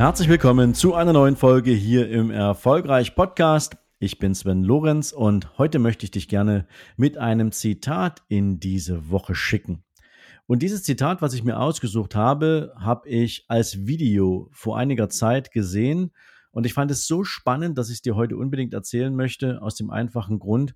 Herzlich willkommen zu einer neuen Folge hier im Erfolgreich Podcast. Ich bin Sven Lorenz und heute möchte ich dich gerne mit einem Zitat in diese Woche schicken. Und dieses Zitat, was ich mir ausgesucht habe, habe ich als Video vor einiger Zeit gesehen und ich fand es so spannend, dass ich es dir heute unbedingt erzählen möchte, aus dem einfachen Grund,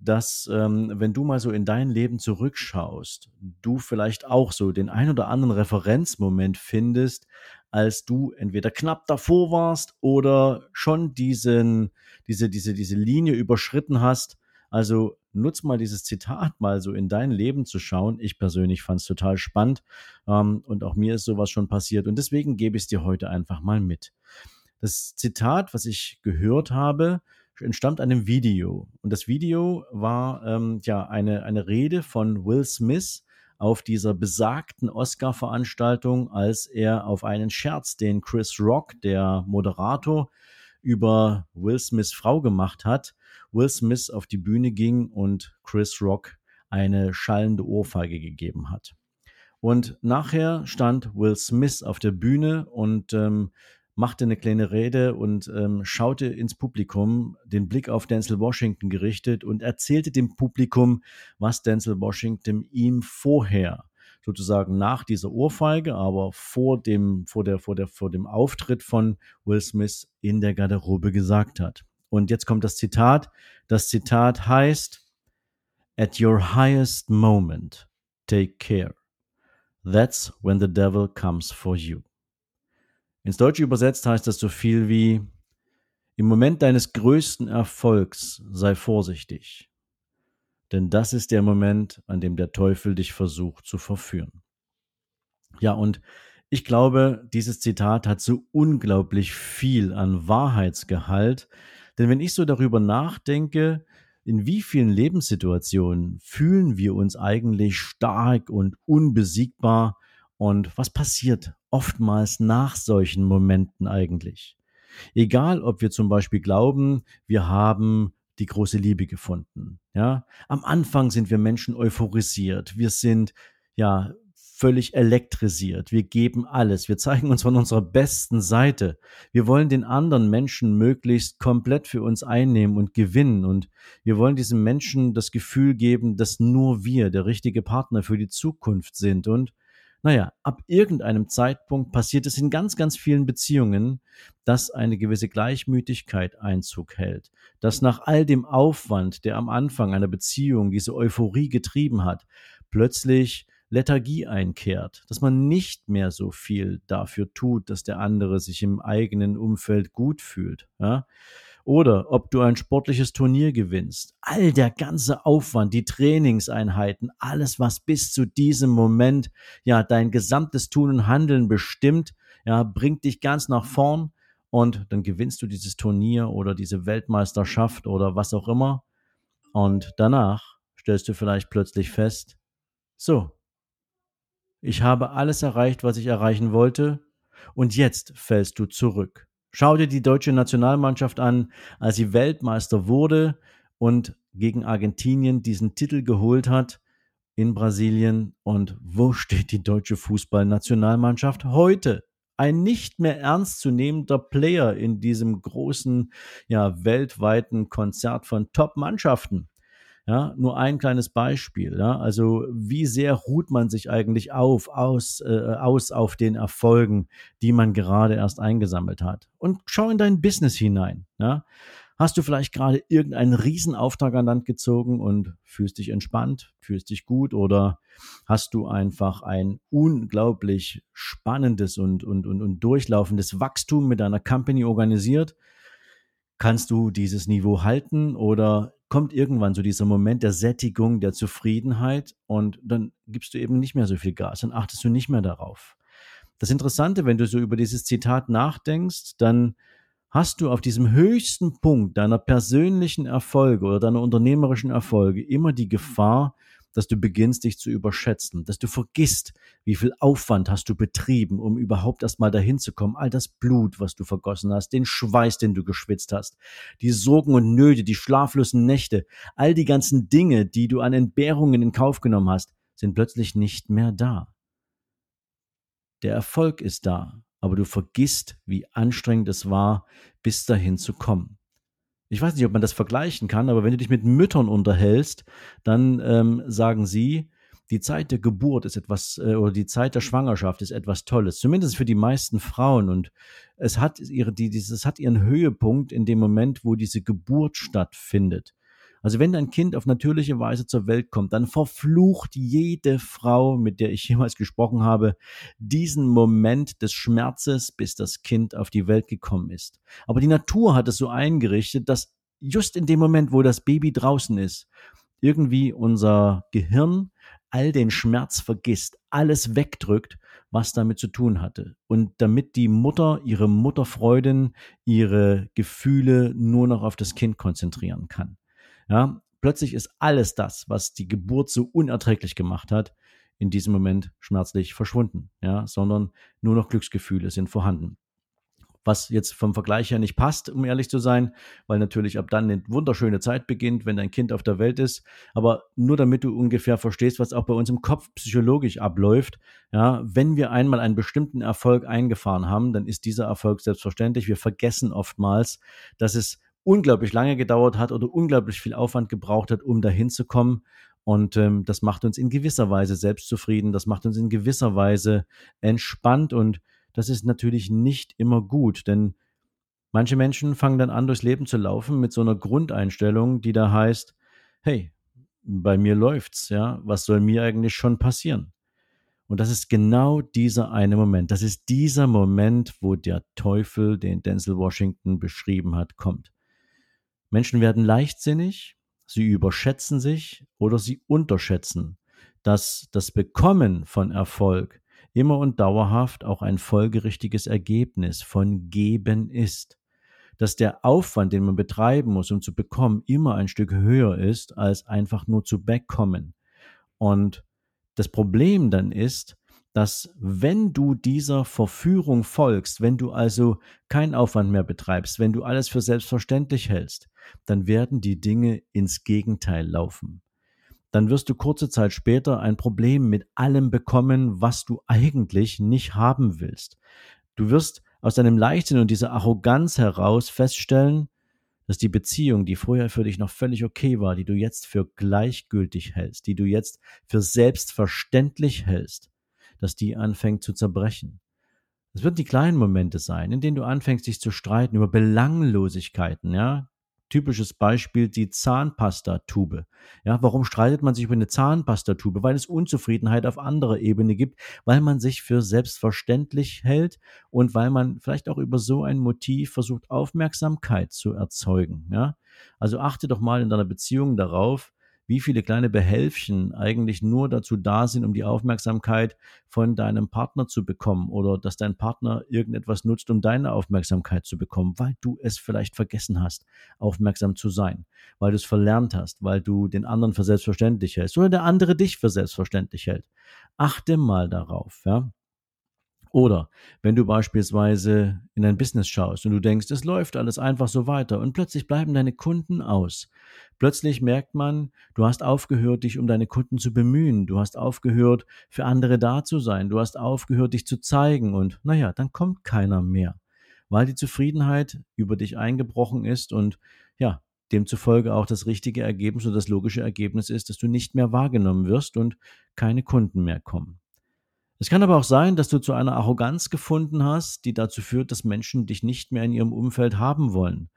dass ähm, wenn du mal so in dein Leben zurückschaust, du vielleicht auch so den ein oder anderen Referenzmoment findest, als du entweder knapp davor warst oder schon diesen, diese, diese, diese Linie überschritten hast. Also nutz mal dieses Zitat mal so in dein Leben zu schauen. Ich persönlich fand es total spannend ähm, und auch mir ist sowas schon passiert und deswegen gebe ich es dir heute einfach mal mit. Das Zitat, was ich gehört habe, entstammt einem Video. Und das Video war ähm, ja eine, eine Rede von Will Smith auf dieser besagten Oscar-Veranstaltung, als er auf einen Scherz, den Chris Rock, der Moderator, über Will Smiths Frau gemacht hat, Will Smith auf die Bühne ging und Chris Rock eine schallende Ohrfeige gegeben hat. Und nachher stand Will Smith auf der Bühne und ähm, machte eine kleine Rede und ähm, schaute ins Publikum, den Blick auf Denzel Washington gerichtet und erzählte dem Publikum, was Denzel Washington ihm vorher sozusagen nach dieser Ohrfeige, aber vor dem, vor der, vor der, vor dem Auftritt von Will Smith in der Garderobe gesagt hat. Und jetzt kommt das Zitat. Das Zitat heißt, At your highest moment, take care. That's when the devil comes for you. Ins Deutsche übersetzt heißt das so viel wie im Moment deines größten Erfolgs sei vorsichtig, denn das ist der Moment, an dem der Teufel dich versucht zu verführen. Ja, und ich glaube, dieses Zitat hat so unglaublich viel an Wahrheitsgehalt, denn wenn ich so darüber nachdenke, in wie vielen Lebenssituationen fühlen wir uns eigentlich stark und unbesiegbar und was passiert oftmals nach solchen Momenten eigentlich? Egal, ob wir zum Beispiel glauben, wir haben die große Liebe gefunden. Ja, am Anfang sind wir Menschen euphorisiert. Wir sind ja völlig elektrisiert. Wir geben alles. Wir zeigen uns von unserer besten Seite. Wir wollen den anderen Menschen möglichst komplett für uns einnehmen und gewinnen. Und wir wollen diesem Menschen das Gefühl geben, dass nur wir der richtige Partner für die Zukunft sind. Und naja, ab irgendeinem Zeitpunkt passiert es in ganz, ganz vielen Beziehungen, dass eine gewisse Gleichmütigkeit Einzug hält, dass nach all dem Aufwand, der am Anfang einer Beziehung diese Euphorie getrieben hat, plötzlich Lethargie einkehrt, dass man nicht mehr so viel dafür tut, dass der andere sich im eigenen Umfeld gut fühlt. Ja? Oder ob du ein sportliches Turnier gewinnst. All der ganze Aufwand, die Trainingseinheiten, alles, was bis zu diesem Moment ja dein gesamtes Tun und Handeln bestimmt, ja, bringt dich ganz nach vorn und dann gewinnst du dieses Turnier oder diese Weltmeisterschaft oder was auch immer. Und danach stellst du vielleicht plötzlich fest, so, ich habe alles erreicht, was ich erreichen wollte, und jetzt fällst du zurück. Schau dir die deutsche Nationalmannschaft an, als sie Weltmeister wurde und gegen Argentinien diesen Titel geholt hat in Brasilien. Und wo steht die deutsche Fußballnationalmannschaft heute? Ein nicht mehr ernstzunehmender Player in diesem großen, ja, weltweiten Konzert von Top-Mannschaften. Ja, nur ein kleines Beispiel. Ja, also wie sehr ruht man sich eigentlich auf, aus, äh, aus auf den Erfolgen, die man gerade erst eingesammelt hat? Und schau in dein Business hinein. Ja, hast du vielleicht gerade irgendeinen Riesenauftrag an Land gezogen und fühlst dich entspannt, fühlst dich gut oder hast du einfach ein unglaublich spannendes und, und, und, und durchlaufendes Wachstum mit deiner Company organisiert? Kannst du dieses Niveau halten oder kommt irgendwann so dieser Moment der Sättigung, der Zufriedenheit und dann gibst du eben nicht mehr so viel Gas, dann achtest du nicht mehr darauf. Das Interessante, wenn du so über dieses Zitat nachdenkst, dann hast du auf diesem höchsten Punkt deiner persönlichen Erfolge oder deiner unternehmerischen Erfolge immer die Gefahr, dass du beginnst, dich zu überschätzen, dass du vergisst, wie viel Aufwand hast du betrieben, um überhaupt erstmal dahin zu kommen. All das Blut, was du vergossen hast, den Schweiß, den du geschwitzt hast, die Sorgen und Nöte, die schlaflosen Nächte, all die ganzen Dinge, die du an Entbehrungen in Kauf genommen hast, sind plötzlich nicht mehr da. Der Erfolg ist da, aber du vergisst, wie anstrengend es war, bis dahin zu kommen ich weiß nicht, ob man das vergleichen kann, aber wenn du dich mit Müttern unterhältst, dann ähm, sagen sie, die Zeit der Geburt ist etwas, äh, oder die Zeit der Schwangerschaft ist etwas Tolles, zumindest für die meisten Frauen. Und es hat ihre, die, dieses hat ihren Höhepunkt in dem Moment, wo diese Geburt stattfindet. Also wenn dein Kind auf natürliche Weise zur Welt kommt, dann verflucht jede Frau, mit der ich jemals gesprochen habe, diesen Moment des Schmerzes, bis das Kind auf die Welt gekommen ist. Aber die Natur hat es so eingerichtet, dass just in dem Moment, wo das Baby draußen ist, irgendwie unser Gehirn all den Schmerz vergisst, alles wegdrückt, was damit zu tun hatte. Und damit die Mutter ihre Mutterfreuden, ihre Gefühle nur noch auf das Kind konzentrieren kann. Ja, plötzlich ist alles das, was die Geburt so unerträglich gemacht hat, in diesem Moment schmerzlich verschwunden, ja, sondern nur noch Glücksgefühle sind vorhanden. Was jetzt vom Vergleich her nicht passt, um ehrlich zu sein, weil natürlich ab dann eine wunderschöne Zeit beginnt, wenn dein Kind auf der Welt ist. Aber nur damit du ungefähr verstehst, was auch bei uns im Kopf psychologisch abläuft, ja, wenn wir einmal einen bestimmten Erfolg eingefahren haben, dann ist dieser Erfolg selbstverständlich. Wir vergessen oftmals, dass es unglaublich lange gedauert hat oder unglaublich viel Aufwand gebraucht hat, um dahin zu kommen. Und ähm, das macht uns in gewisser Weise selbstzufrieden, das macht uns in gewisser Weise entspannt und das ist natürlich nicht immer gut, denn manche Menschen fangen dann an, durchs Leben zu laufen mit so einer Grundeinstellung, die da heißt, hey, bei mir läuft's, ja, was soll mir eigentlich schon passieren? Und das ist genau dieser eine Moment. Das ist dieser Moment, wo der Teufel, den Denzel Washington beschrieben hat, kommt. Menschen werden leichtsinnig, sie überschätzen sich oder sie unterschätzen, dass das Bekommen von Erfolg immer und dauerhaft auch ein folgerichtiges Ergebnis von Geben ist, dass der Aufwand, den man betreiben muss, um zu bekommen, immer ein Stück höher ist, als einfach nur zu bekommen. Und das Problem dann ist, dass wenn du dieser Verführung folgst, wenn du also keinen Aufwand mehr betreibst, wenn du alles für selbstverständlich hältst, dann werden die Dinge ins Gegenteil laufen. Dann wirst du kurze Zeit später ein Problem mit allem bekommen, was du eigentlich nicht haben willst. Du wirst aus deinem Leichtsinn und dieser Arroganz heraus feststellen, dass die Beziehung, die vorher für dich noch völlig okay war, die du jetzt für gleichgültig hältst, die du jetzt für selbstverständlich hältst, dass die anfängt zu zerbrechen. Es wird die kleinen Momente sein, in denen du anfängst, dich zu streiten über Belanglosigkeiten, ja. Typisches Beispiel die Zahnpastatube. Ja, warum streitet man sich über eine Zahnpastatube? Weil es Unzufriedenheit auf anderer Ebene gibt, weil man sich für selbstverständlich hält und weil man vielleicht auch über so ein Motiv versucht, Aufmerksamkeit zu erzeugen. Ja, also achte doch mal in deiner Beziehung darauf, wie viele kleine Behelfchen eigentlich nur dazu da sind, um die Aufmerksamkeit von deinem Partner zu bekommen oder dass dein Partner irgendetwas nutzt, um deine Aufmerksamkeit zu bekommen, weil du es vielleicht vergessen hast, aufmerksam zu sein, weil du es verlernt hast, weil du den anderen für selbstverständlich hältst oder der andere dich für selbstverständlich hält. Achte mal darauf, ja. Oder wenn du beispielsweise in ein Business schaust und du denkst, es läuft alles einfach so weiter und plötzlich bleiben deine Kunden aus. Plötzlich merkt man, du hast aufgehört, dich um deine Kunden zu bemühen, du hast aufgehört, für andere da zu sein, du hast aufgehört, dich zu zeigen und naja, dann kommt keiner mehr, weil die Zufriedenheit über dich eingebrochen ist und ja, demzufolge auch das richtige Ergebnis oder das logische Ergebnis ist, dass du nicht mehr wahrgenommen wirst und keine Kunden mehr kommen. Es kann aber auch sein, dass du zu einer Arroganz gefunden hast, die dazu führt, dass Menschen dich nicht mehr in ihrem Umfeld haben wollen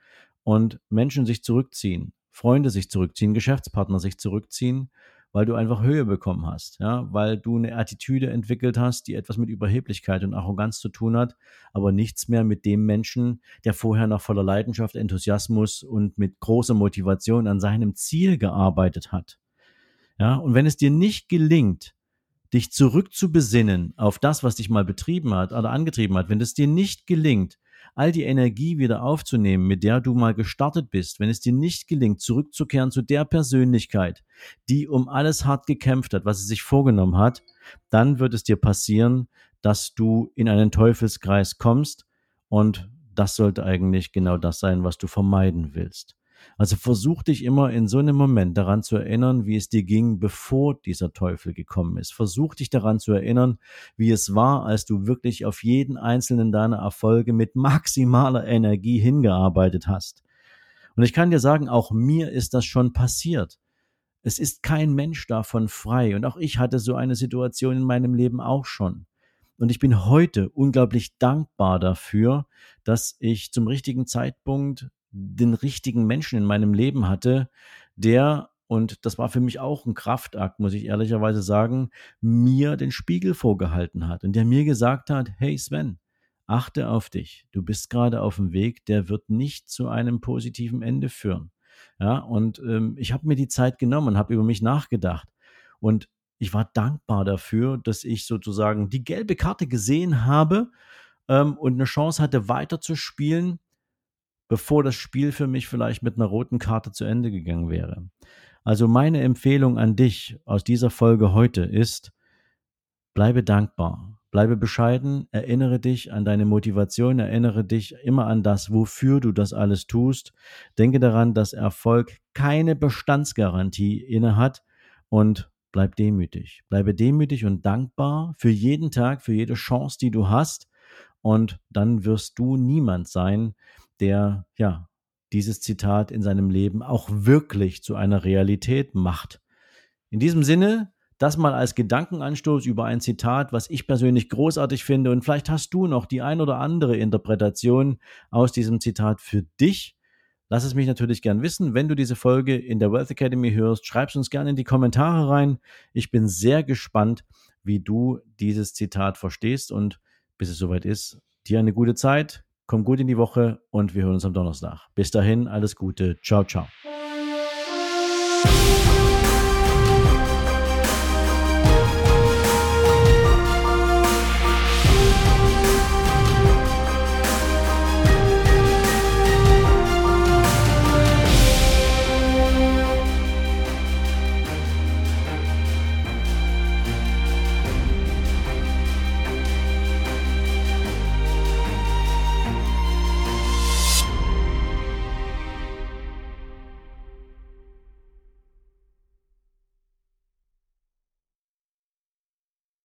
und Menschen sich zurückziehen, Freunde sich zurückziehen, Geschäftspartner sich zurückziehen, weil du einfach Höhe bekommen hast, ja, weil du eine Attitüde entwickelt hast, die etwas mit Überheblichkeit und Arroganz zu tun hat, aber nichts mehr mit dem Menschen, der vorher noch voller Leidenschaft, Enthusiasmus und mit großer Motivation an seinem Ziel gearbeitet hat. Ja, und wenn es dir nicht gelingt, dich zurückzubesinnen auf das, was dich mal betrieben hat oder angetrieben hat, wenn es dir nicht gelingt, all die Energie wieder aufzunehmen, mit der du mal gestartet bist, wenn es dir nicht gelingt, zurückzukehren zu der Persönlichkeit, die um alles hart gekämpft hat, was sie sich vorgenommen hat, dann wird es dir passieren, dass du in einen Teufelskreis kommst und das sollte eigentlich genau das sein, was du vermeiden willst. Also versuch dich immer in so einem Moment daran zu erinnern, wie es dir ging, bevor dieser Teufel gekommen ist. Versuch dich daran zu erinnern, wie es war, als du wirklich auf jeden einzelnen deiner Erfolge mit maximaler Energie hingearbeitet hast. Und ich kann dir sagen, auch mir ist das schon passiert. Es ist kein Mensch davon frei. Und auch ich hatte so eine Situation in meinem Leben auch schon. Und ich bin heute unglaublich dankbar dafür, dass ich zum richtigen Zeitpunkt den richtigen Menschen in meinem Leben hatte, der, und das war für mich auch ein Kraftakt, muss ich ehrlicherweise sagen, mir den Spiegel vorgehalten hat und der mir gesagt hat, hey Sven, achte auf dich. Du bist gerade auf dem Weg, der wird nicht zu einem positiven Ende führen. Ja, und ähm, ich habe mir die Zeit genommen und habe über mich nachgedacht. Und ich war dankbar dafür, dass ich sozusagen die gelbe Karte gesehen habe ähm, und eine Chance hatte, weiterzuspielen bevor das Spiel für mich vielleicht mit einer roten Karte zu Ende gegangen wäre. Also meine Empfehlung an dich aus dieser Folge heute ist, bleibe dankbar, bleibe bescheiden, erinnere dich an deine Motivation, erinnere dich immer an das, wofür du das alles tust. Denke daran, dass Erfolg keine Bestandsgarantie innehat und bleib demütig. Bleibe demütig und dankbar für jeden Tag, für jede Chance, die du hast. Und dann wirst du niemand sein, der ja dieses Zitat in seinem Leben auch wirklich zu einer Realität macht. In diesem Sinne, das mal als Gedankenanstoß über ein Zitat, was ich persönlich großartig finde. Und vielleicht hast du noch die ein oder andere Interpretation aus diesem Zitat für dich. Lass es mich natürlich gern wissen. Wenn du diese Folge in der Wealth Academy hörst, schreib es uns gerne in die Kommentare rein. Ich bin sehr gespannt, wie du dieses Zitat verstehst. Und bis es soweit ist, dir eine gute Zeit. Komm gut in die Woche und wir hören uns am Donnerstag. Bis dahin, alles Gute. Ciao, ciao.